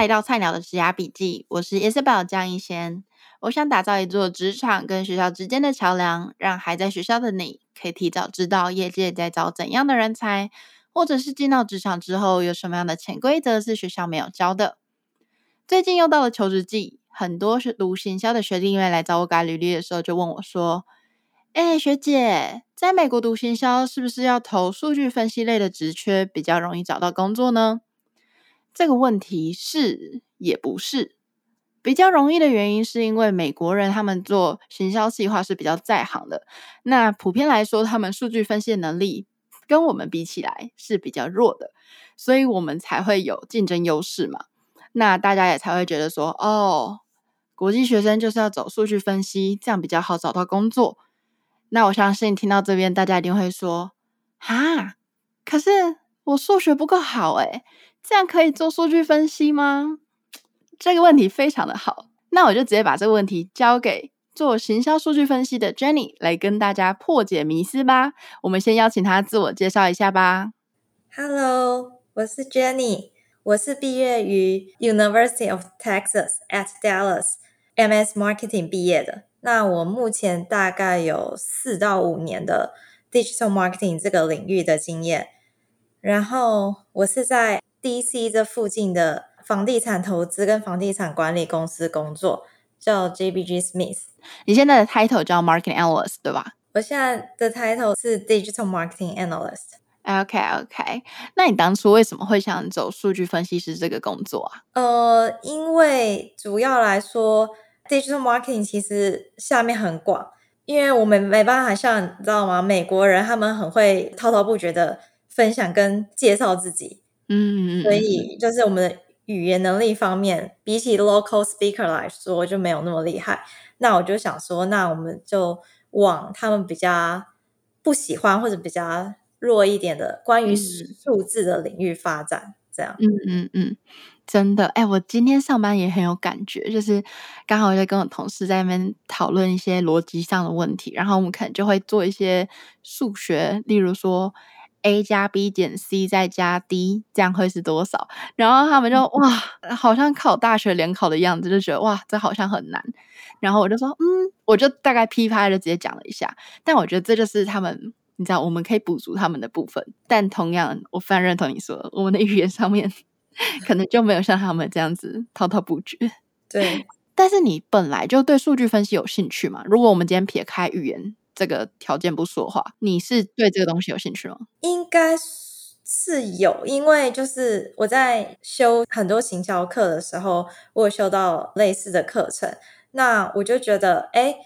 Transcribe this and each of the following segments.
来到菜鸟的职涯笔记，我是 Isabel 江一仙。我想打造一座职场跟学校之间的桥梁，让还在学校的你可以提早知道业界在找怎样的人才，或者是进到职场之后有什么样的潜规则是学校没有教的。最近又到了求职季，很多是读行销的学弟妹来找我改履历的时候，就问我说：“哎，学姐，在美国读行销是不是要投数据分析类的职缺比较容易找到工作呢？”这个问题是也不是。比较容易的原因是因为美国人他们做行销计划是比较在行的，那普遍来说，他们数据分析能力跟我们比起来是比较弱的，所以我们才会有竞争优势嘛。那大家也才会觉得说，哦，国际学生就是要走数据分析，这样比较好找到工作。那我相信听到这边，大家一定会说，哈，可是我数学不够好诶，这样可以做数据分析吗？这个问题非常的好，那我就直接把这个问题交给做行销数据分析的 Jenny 来跟大家破解迷思吧。我们先邀请她自我介绍一下吧。Hello，我是 Jenny，我是毕业于 University of Texas at Dallas MS Marketing 毕业的。那我目前大概有四到五年的 Digital Marketing 这个领域的经验，然后我是在 DC 这附近的。房地产投资跟房地产管理公司工作，叫 JBG Smith。你现在的 title 叫 Marketing Analyst 对吧？我现在的 title 是 Digital Marketing Analyst。OK OK，那你当初为什么会想走数据分析师这个工作啊？呃，因为主要来说，Digital Marketing 其实下面很广，因为我们没办法像你知道吗？美国人他们很会滔滔不绝的分享跟介绍自己，嗯，所以就是我们的。语言能力方面，比起 local speaker 来说就没有那么厉害。那我就想说，那我们就往他们比较不喜欢或者比较弱一点的关于数字的领域发展。嗯、这样，嗯嗯嗯，真的，哎，我今天上班也很有感觉，就是刚好在跟我同事在那边讨论一些逻辑上的问题，然后我们可能就会做一些数学，例如说。A 加 B 减 C 再加 D，这样会是多少？然后他们就哇，好像考大学联考的样子，就觉得哇，这好像很难。然后我就说，嗯，我就大概噼啪的直接讲了一下。但我觉得这就是他们，你知道，我们可以补足他们的部分。但同样，我非常认同你说，我们的语言上面可能就没有像他们这样子滔滔不绝。对，但是你本来就对数据分析有兴趣嘛？如果我们今天撇开语言。这个条件不说话，你是对这个东西有兴趣吗？应该是有，因为就是我在修很多行销课的时候，我有修到类似的课程，那我就觉得，哎，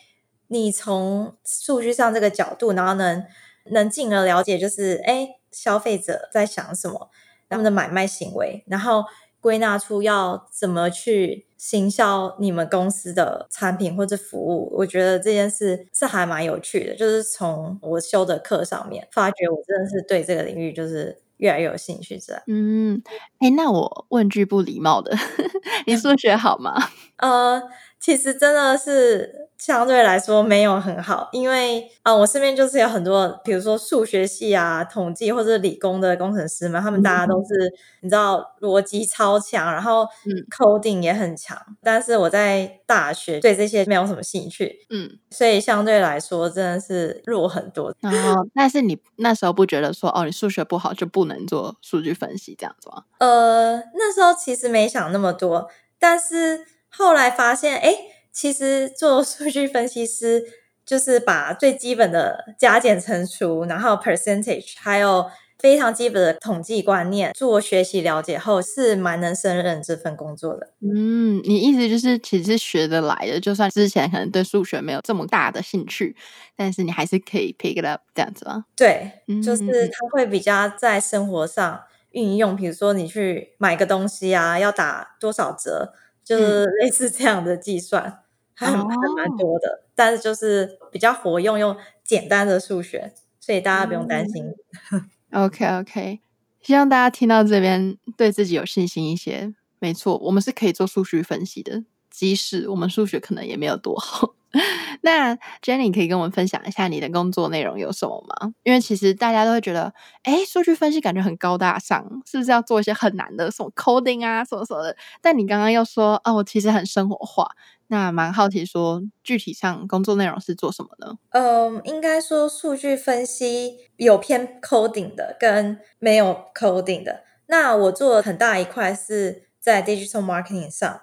你从数据上这个角度，然后能能进而了解，就是哎，消费者在想什么，他们的买卖行为，然后。归纳出要怎么去行销你们公司的产品或者服务，我觉得这件事是还蛮有趣的。就是从我修的课上面发觉，我真的是对这个领域就是越来越有兴趣。这样，嗯，哎，那我问句不礼貌的，你数学好吗？呃，其实真的是。相对来说没有很好，因为啊、呃，我身边就是有很多，比如说数学系啊、统计或者理工的工程师们，他们大家都是、嗯、你知道逻辑超强，然后 coding 也很强。嗯、但是我在大学对这些没有什么兴趣，嗯，所以相对来说真的是弱很多。然后，但是你那时候不觉得说哦，你数学不好就不能做数据分析这样子吗？呃，那时候其实没想那么多，但是后来发现，哎。其实做数据分析师就是把最基本的加减乘除，然后 percentage，还有非常基本的统计观念做学习了解后，是蛮能胜任这份工作的。嗯，你意思就是其实是学得来的，就算之前可能对数学没有这么大的兴趣，但是你还是可以 pick it up 这样子吗？对，就是他会比较在生活上运用，比如说你去买个东西啊，要打多少折，就是类似这样的计算。还还蛮多的，哦，但是就是比较活用，用简单的数学，所以大家不用担心。嗯、OK OK，希望大家听到这边对自己有信心一些。没错，我们是可以做数据分析的，即使我们数学可能也没有多好。那 Jenny 可以跟我们分享一下你的工作内容有什么吗？因为其实大家都会觉得，哎，数据分析感觉很高大上，是不是要做一些很难的什么 coding 啊，什么什么的？但你刚刚又说，哦，我其实很生活化，那蛮好奇说，具体上工作内容是做什么呢？嗯，应该说数据分析有偏 coding 的，跟没有 coding 的。那我做了很大一块是在 digital marketing 上，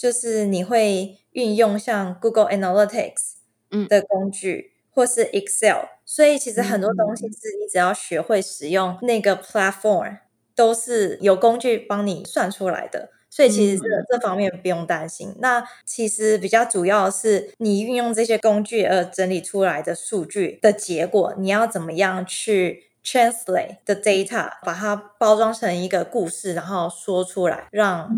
就是你会。运用像 Google Analytics 的工具，嗯、或是 Excel，所以其实很多东西是你只要学会使用那个 platform，都是有工具帮你算出来的。所以其实这这方面不用担心。那其实比较主要的是你运用这些工具而整理出来的数据的结果，你要怎么样去 translate the data，把它包装成一个故事，然后说出来，让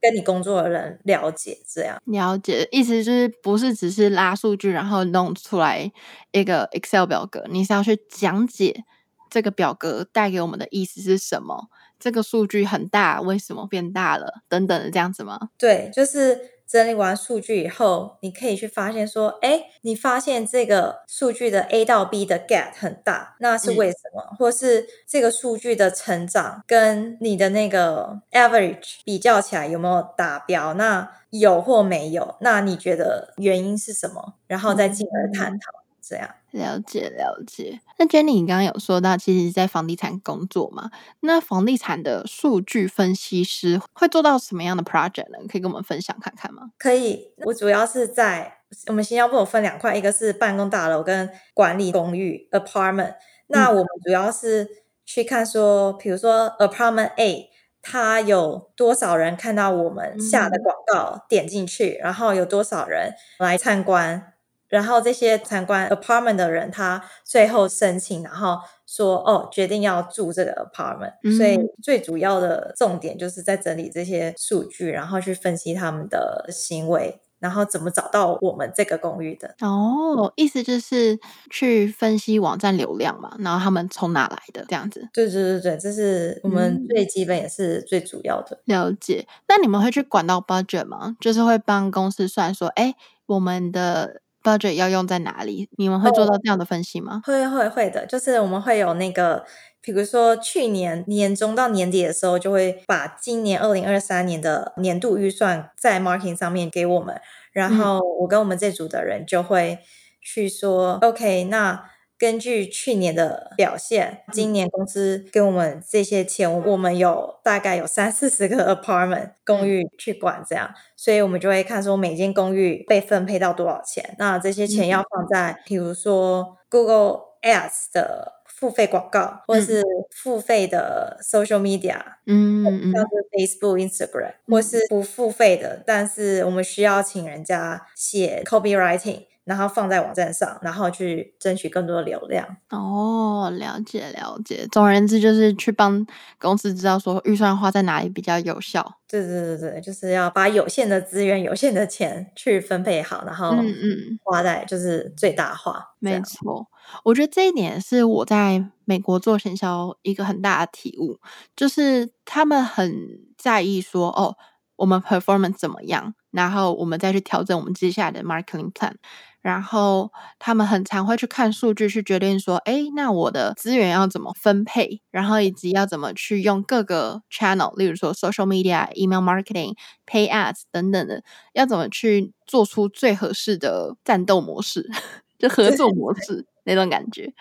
跟你工作的人了解。这样了解，意思就是不是只是拉数据，然后弄出来一个 Excel 表格，你是要去讲解这个表格带给我们的意思是什么？这个数据很大，为什么变大了？等等的这样子吗？对，就是。整理完数据以后，你可以去发现说，哎，你发现这个数据的 A 到 B 的 gap 很大，那是为什么？嗯、或是这个数据的成长跟你的那个 average 比较起来有没有达标？那有或没有？那你觉得原因是什么？然后再进而探讨。嗯这样了解了解。那 Jenny，你刚刚有说到，其实在房地产工作嘛，那房地产的数据分析师会做到什么样的 project 呢？可以跟我们分享看看吗？可以，我主要是在我们新加坡有分两块，一个是办公大楼跟管理公寓 apartment。那我们主要是去看说，比如说 apartment A，它有多少人看到我们下的广告点进去，嗯、然后有多少人来参观。然后这些参观 apartment 的人，他最后申请，然后说哦，决定要住这个 apartment。嗯。所以最主要的重点就是在整理这些数据，然后去分析他们的行为，然后怎么找到我们这个公寓的。哦，意思就是去分析网站流量嘛，然后他们从哪来的这样子。对对对对，这是我们最基本也是最主要的。嗯。了解。那你们会去管到 budget 吗？就是会帮公司算说，哎，我们的。Budget 要用在哪里？你们会做到这样的分析吗？会会会的，就是我们会有那个，比如说去年年中到年底的时候，就会把今年二零二三年的年度预算在 marketing 上面给我们，然后我跟我们这组的人就会去说、嗯、，OK，那。根据去年的表现，今年公司给我们这些钱，我们有大概有三四十个 apartment 公寓去管，这样，所以我们就会看说每间公寓被分配到多少钱。那这些钱要放在，比如说 Google Ads 的付费广告，或是付费的 social media，嗯，像是 Facebook、Instagram，或是不付费的，但是我们需要请人家写 copywriting。然后放在网站上，然后去争取更多的流量。哦，了解了解。总而言之，就是去帮公司知道说预算花在哪里比较有效。对对对对，就是要把有限的资源、有限的钱去分配好，然后嗯嗯，花在就是最大化。嗯嗯，没错，我觉得这一点是我在美国做行销一个很大的体悟，就是他们很在意说哦，我们 performance 怎么样，然后我们再去调整我们接下来的 marketing plan。然后他们很常会去看数据，去决定说，哎，那我的资源要怎么分配，然后以及要怎么去用各个 channel，例如说 social media、email marketing、pay ads 等等的，要怎么去做出最合适的战斗模式，就合作模式那种感觉。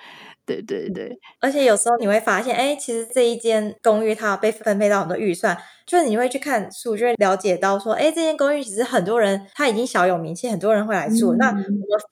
对对对，而且有时候你会发现，哎，其实这一间公寓它被分配到很多预算，就是你会去看数据，了解到说，哎，这间公寓其实很多人他已经小有名气，很多人会来住，嗯、那我们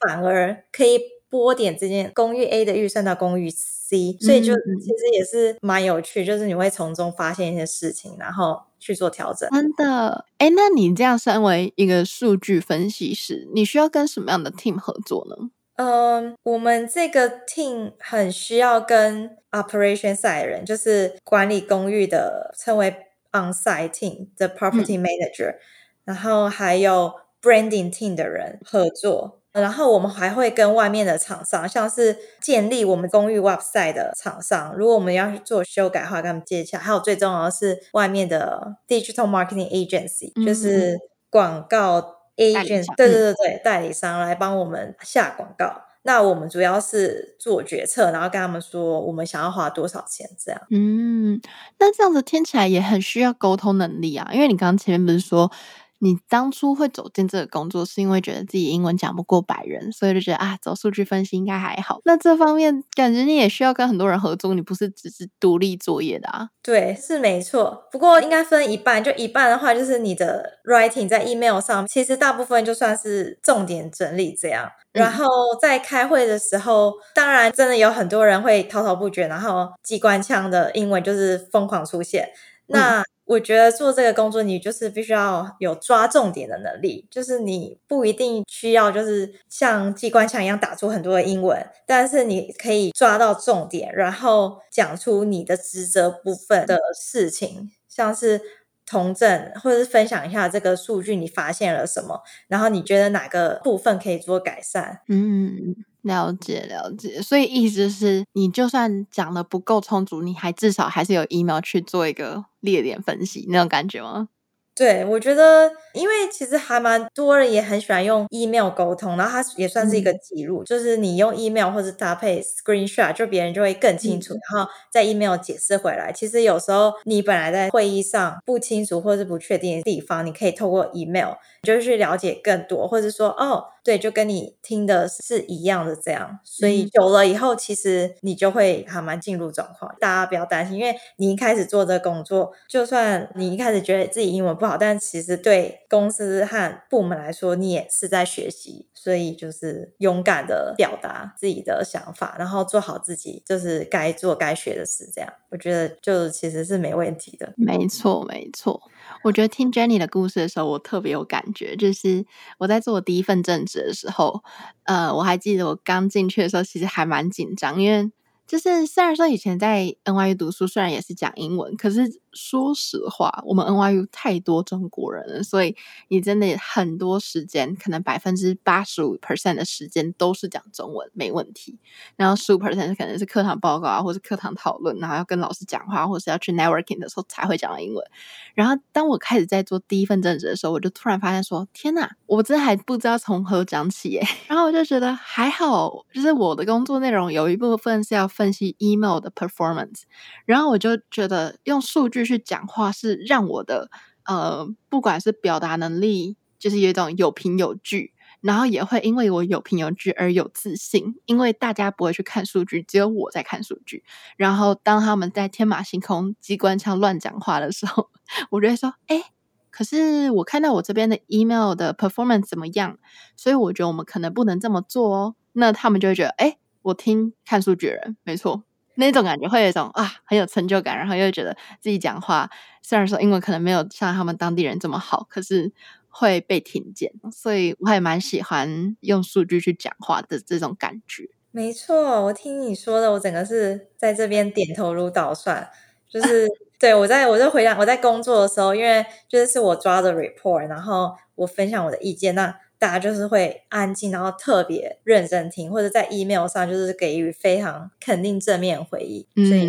反而可以拨点这间公寓 A 的预算到公寓 C，所以就其实也是蛮有趣，就是你会从中发现一些事情，然后去做调整。真的，哎，那你这样身为一个数据分析师，你需要跟什么样的 team 合作呢？嗯，我们这个 team 很需要跟 operation side 的人，就是管理公寓的，称为 on-site team 的 property manager，嗯，然后还有 branding team 的人合作。然后我们还会跟外面的厂商，像是建立我们公寓 website 的厂商，如果我们要去做修改的话，跟他们接洽。还有最重要的是外面的 digital marketing agency，嗯，就是广告。agent，对对对对，代理商来帮我们下广告。那我们主要是做决策，然后跟他们说我们想要花多少钱，这样。嗯，那这样子听起来也很需要沟通能力啊，因为你刚刚前面不是说。你当初会走进这个工作，是因为觉得自己英文讲不过白人，所以就觉得啊，走数据分析应该还好。那这方面感觉你也需要跟很多人合作，你不是只是独立作业的啊？对，是没错。不过应该分一半，就一半的话，就是你的 writing 在 email 上，其实大部分就算是重点整理这样。然后在开会的时候，嗯、当然真的有很多人会滔滔不绝，然后机关枪的英文就是疯狂出现。那、嗯我觉得做这个工作，你就是必须要有抓重点的能力，就是你不一定需要就是像机关枪一样打出很多的英文，但是你可以抓到重点，然后讲出你的职责部分的事情，像是统整或者是分享一下这个数据你发现了什么，然后你觉得哪个部分可以做改善？嗯。了解了解，所以意思是你就算讲的不够充足，你还至少还是有 email 去做一个列点分析那种感觉吗？对，我觉得，因为其实还蛮多人也很喜欢用 email 沟通，然后它也算是一个记录，嗯、就是你用 email 或者搭配 screenshot，就别人就会更清楚，嗯、然后在 email 解释回来。其实有时候你本来在会议上不清楚或是不确定的地方，你可以透过 email 就是去了解更多，或者说哦。对，就跟你听的是一样的这样，所以久了以后，其实你就会还蛮进入状况。大家不要担心，因为你一开始做这个工作，就算你一开始觉得自己英文不好，但其实对公司和部门来说，你也是在学习。所以就是勇敢的表达自己的想法，然后做好自己就是该做该学的事。这样，我觉得就其实是没问题的。没错，没错。我觉得听 Jenny 的故事的时候，我特别有感觉。就是我在做我第一份正职的时候，呃，我还记得我刚进去的时候，其实还蛮紧张，因为。就是虽然说以前在 NYU 读书，虽然也是讲英文，可是说实话，我们 NYU 太多中国人了，所以你真的很多时间，可能百分之八十五 percent 的时间都是讲中文，没问题。然后十五 percent 可能是课堂报告啊，或是课堂讨论，然后要跟老师讲话，或是要去 networking 的时候才会讲到英文。然后当我开始在做第一份正职的时候，我就突然发现说：天哪，我真的还不知道从何讲起耶。然后我就觉得还好，就是我的工作内容有一部分是要。分析 email 的 performance，然后我就觉得用数据去讲话是让我的呃，不管是表达能力，就是有一种有凭有据，然后也会因为我有凭有据而有自信，因为大家不会去看数据，只有我在看数据。然后当他们在天马行空、机关枪乱讲话的时候，我就会说：“哎，可是我看到我这边的 email 的 performance 怎么样？所以我觉得我们可能不能这么做哦。”那他们就会觉得：“哎。”我听看数据人，没错，那种感觉会有一种啊，很有成就感，然后又觉得自己讲话虽然说英文可能没有像他们当地人这么好，可是会被听见，所以我还蛮喜欢用数据去讲话的这种感觉。没错，我听你说的，我整个是在这边点头如捣蒜，就 是对我在我就回想我在工作的时候，因为就是是我抓的 report，然后我分享我的意见，那。大家就是会安静，然后特别认真听，或者在 email 上就是给予非常肯定正面回应，所以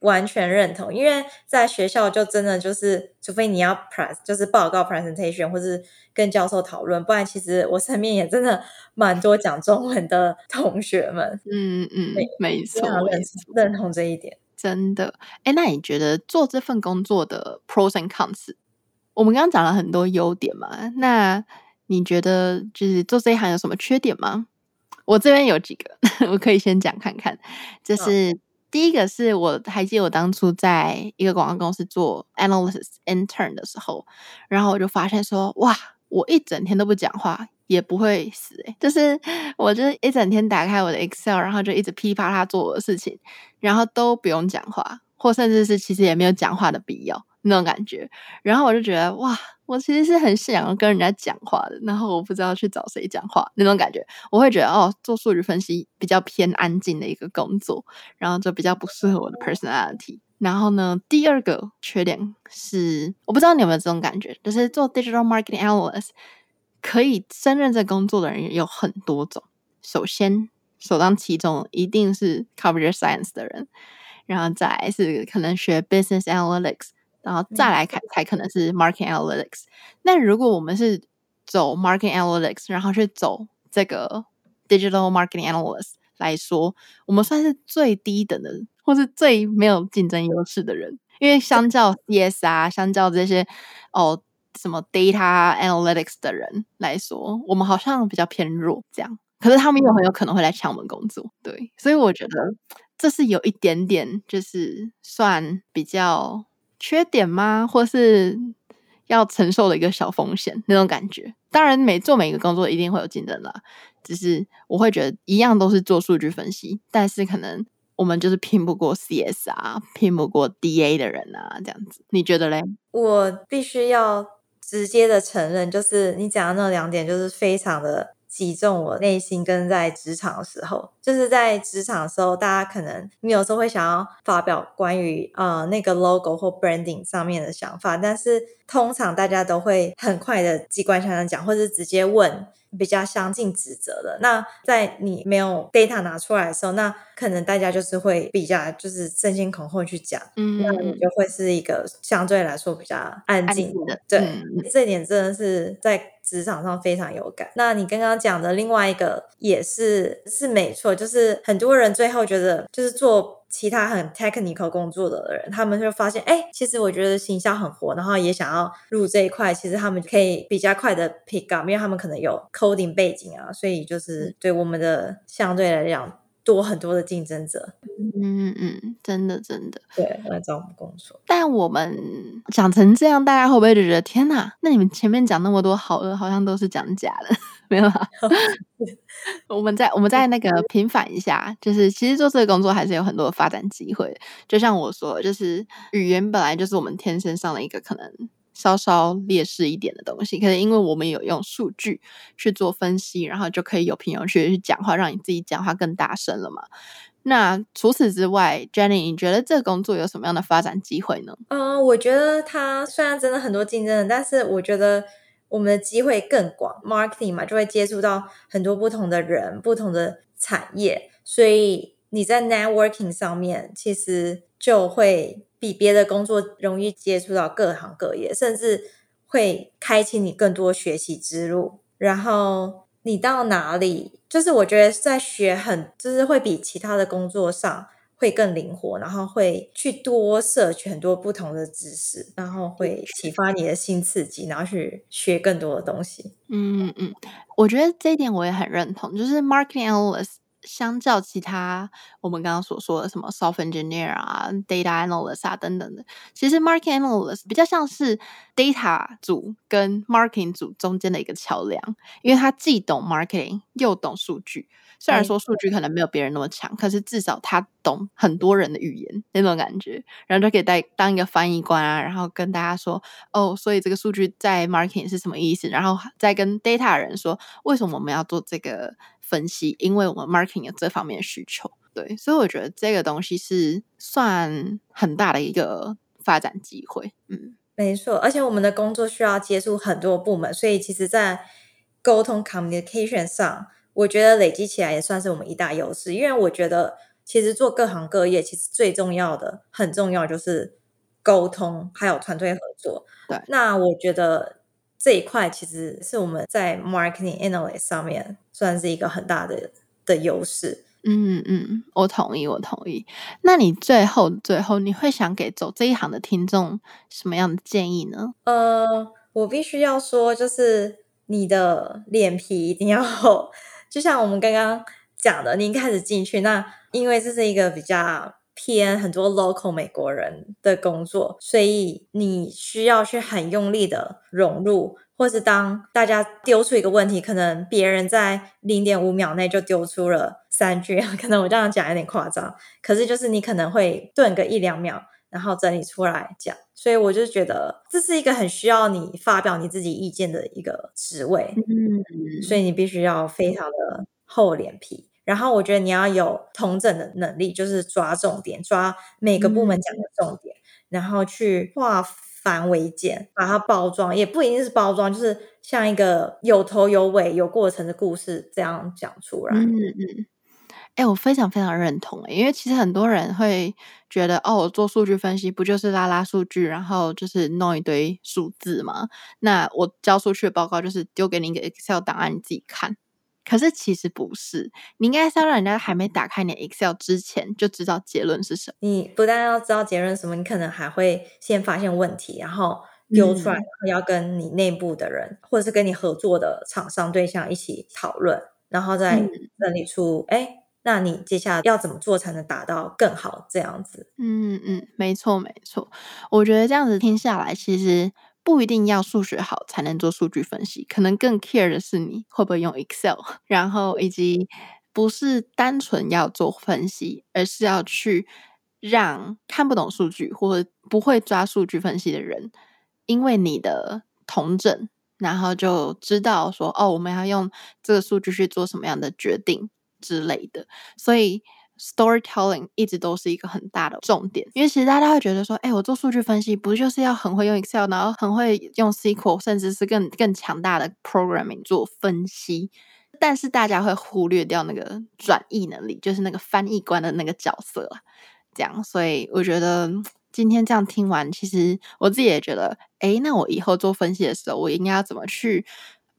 完全认同。因为在学校就真的就是，除非你要 press 就是报告 presentation，或是跟教授讨论，不然其实我身边也真的蛮多讲中文的同学们。嗯嗯，没错，认认同这一点，真的。哎，那你觉得做这份工作的 pros and cons？我们刚刚讲了很多优点嘛，那你觉得就是做这一行有什么缺点吗？我这边有几个，我可以先讲看看。就是第一个是我还记得我当初在一个广告公司做 analysis intern 的时候，然后我就发现说，哇，我一整天都不讲话也不会死诶、欸，就是 我就是一整天打开我的 Excel，然后就一直噼啪啪做我的事情，然后都不用讲话，或甚至是其实也没有讲话的必要。那种感觉，然后我就觉得哇，我其实是很想要跟人家讲话的，然后我不知道去找谁讲话那种感觉，我会觉得哦，做数据分析比较偏安静的一个工作，然后就比较不适合我的 personality。然后呢，第二个缺点是，我不知道你有没有这种感觉，就是做 digital marketing analyst 可以胜任这工作的人有很多种。首先，首当其冲一定是 computer science 的人，然后再是可能学 business analytics。然后再来看才可能是 marketing analytics。那如果我们是走 marketing analytics，然后去走这个 digital marketing analyst 来说，我们算是最低等的，或是最没有竞争优势的人。因为相较 CS 啊，相较这些哦什么 data analytics 的人来说，我们好像比较偏弱。这样，可是他们又很有可能会来抢我们工作。对，所以我觉得这是有一点点，就是算比较缺点吗？或是要承受的一个小风险那种感觉。当然，每做每一个工作一定会有竞争啦，只是我会觉得一样都是做数据分析，但是可能。我们就是拼不过 CS 啊，拼不过 DA 的人啊，这样子，你觉得嘞？我必须要直接的承认，就是你讲的那两点，就是非常的击中我内心。跟在职场的时候，就是在职场的时候，大家可能你有时候会想要发表关于呃那个 logo 或 branding 上面的想法，但是通常大家都会很快的机关枪上讲，或者直接问。比较相近指责的，那在你没有 data 拿出来的时候，那可能大家就是会比较就是争先恐后去讲，嗯，那你就会是一个相对来说比较安静的，的对，嗯、这一点真的是在职场上非常有感。那你刚刚讲的另外一个也是是没错，就是很多人最后觉得就是做。其他很 technical 工作的人，他们就发现，哎，其实我觉得行销很火，然后也想要入这一块。其实他们可以比较快的 pick up，因为他们可能有 coding 背景啊，所以就是对我们的相对来讲多很多的竞争者。嗯嗯，真的真的，对，来找我们工作。但我们讲成这样，大家会不会就觉得天哪？那你们前面讲那么多好的，好像都是讲假的？没有啦，我们再我们再那个平反一下，就是其实做这个工作还是有很多发展机会。就像我说，就是语言本来就是我们天生上的一个可能稍稍劣势一点的东西，可是因为我们有用数据去做分析，然后就可以有凭有据去讲话，让你自己讲话更大声了嘛。那除此之外，Jenny，你觉得这个工作有什么样的发展机会呢？嗯，我觉得它虽然真的很多竞争，但是我觉得。我们的机会更广，marketing 嘛，就会接触到很多不同的人、不同的产业，所以你在 networking 上面其实就会比别的工作容易接触到各行各业，甚至会开启你更多学习之路。然后你到哪里，就是我觉得在学很，就是会比其他的工作上。会更灵活，然后会去多摄取很多不同的知识，然后会启发你的新刺激，然后去学更多的东西。嗯嗯，我觉得这一点我也很认同，就是 marketing analyst。相较其他我们刚刚所说的什么 soft engineer 啊、data analyst 啊等等的，其实 market analyst 比较像是 data 组跟 marketing 组中间的一个桥梁，因为他既懂 marketing 又懂数据。虽然说数据可能没有别人那么强，可是至少他懂很多人的语言那种感觉，然后就可以带当一个翻译官啊，然后跟大家说哦，所以这个数据在 marketing 是什么意思，然后再跟 data 人说为什么我们要做这个。分析，因为我们 marketing 有这方面的需求，对，所以我觉得这个东西是算很大的一个发展机会。嗯，没错，而且我们的工作需要接触很多部门，所以其实，在沟通 communication 上，我觉得累积起来也算是我们一大优势。因为我觉得，其实做各行各业，其实最重要的、很重要就是沟通，还有团队合作。对，那我觉得。这一块其实是我们在 marketing analyst 上面算是一个很大的的优势。嗯嗯，我同意，我同意。那你最后最后你会想给走这一行的听众什么样的建议呢？呃，我必须要说，就是你的脸皮一定要厚。就像我们刚刚讲的，你一开始进去，那因为这是一个比较。偏很多 local 美国人的工作，所以你需要去很用力的融入，或是当大家丢出一个问题，可能别人在零点五秒内就丢出了三句，可能我这样讲有点夸张，可是就是你可能会顿个一两秒，然后整理出来讲，所以我就觉得这是一个很需要你发表你自己意见的一个职位，嗯，所以你必须要非常的厚脸皮。然后我觉得你要有同整的能力，就是抓重点，抓每个部门讲的重点，嗯、然后去化繁为简，把它包装，也不一定是包装，就是像一个有头有尾、有过程的故事这样讲出来。嗯嗯。哎，我非常非常认同，因为其实很多人会觉得，哦，我做数据分析不就是拉拉数据，然后就是弄一堆数字嘛？那我交出去的报告就是丢给你一个 Excel 档案，你自己看。可是其实不是，你应该是要让人家还没打开你的 Excel 之前就知道结论是什么。你不但要知道结论什么，你可能还会先发现问题，然后丢出来，嗯、要跟你内部的人或者是跟你合作的厂商对象一起讨论，然后再整理出，哎、嗯，那你接下来要怎么做才能达到更好这样子？嗯嗯，没错没错，我觉得这样子听下来，其实。不一定要数学好才能做数据分析，可能更 care 的是你会不会用 Excel，然后以及不是单纯要做分析，而是要去让看不懂数据或者不会抓数据分析的人，因为你的同整，然后就知道说哦，我们要用这个数据去做什么样的决定之类的，所以。Storytelling 一直都是一个很大的重点，因为其实大家会觉得说，哎，我做数据分析不就是要很会用 Excel，然后很会用 SQL，甚至是更更强大的 programming 做分析，但是大家会忽略掉那个转译能力，就是那个翻译官的那个角色，这样。所以我觉得今天这样听完，其实我自己也觉得，哎，那我以后做分析的时候，我应该要怎么去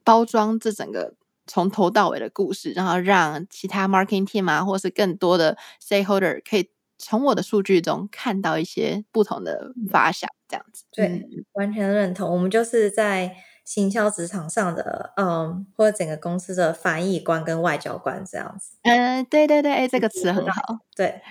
包装这整个。从头到尾的故事，然后让其他 marketing team 啊，或是更多的 stakeholder 可以从我的数据中看到一些不同的发想，这样子。对，嗯、完全认同。我们就是在。行销职场上的，嗯，或者整个公司的翻译官跟外交官这样子。嗯，对对对，这个词很好。对，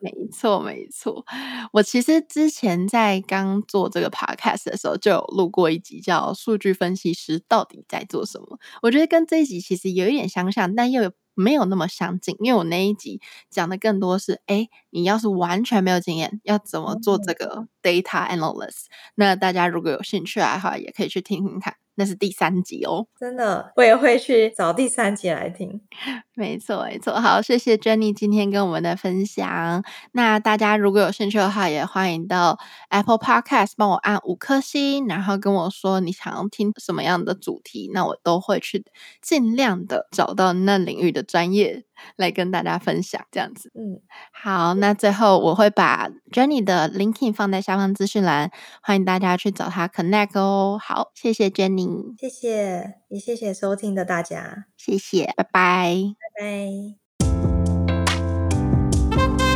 没错没错。我其实之前在刚做这个 podcast 的时候，就有录过一集叫《数据分析师到底在做什么》。我觉得跟这一集其实有一点相像，但又没有那么相近。因为我那一集讲的更多是，哎，你要是完全没有经验，要怎么做这个 data analyst？那大家如果有兴趣的话，也可以去听听看。那是第三集哦，真的，我也会去找第三集来听。没错，没错。好，谢谢 Jenny 今天跟我们的分享。那大家如果有兴趣的话，也欢迎到 Apple Podcast 帮我按五颗星，然后跟我说你想要听什么样的主题，那我都会去尽量的找到那领域的专业。来跟大家分享这样子。嗯，好，那最后我会把 Jenny 的 l i n k i n 放在下方资讯栏，欢迎大家去找他 connect 哦。好，谢谢 Jenny，谢谢，也谢谢收听的大家，谢谢，拜拜，拜拜。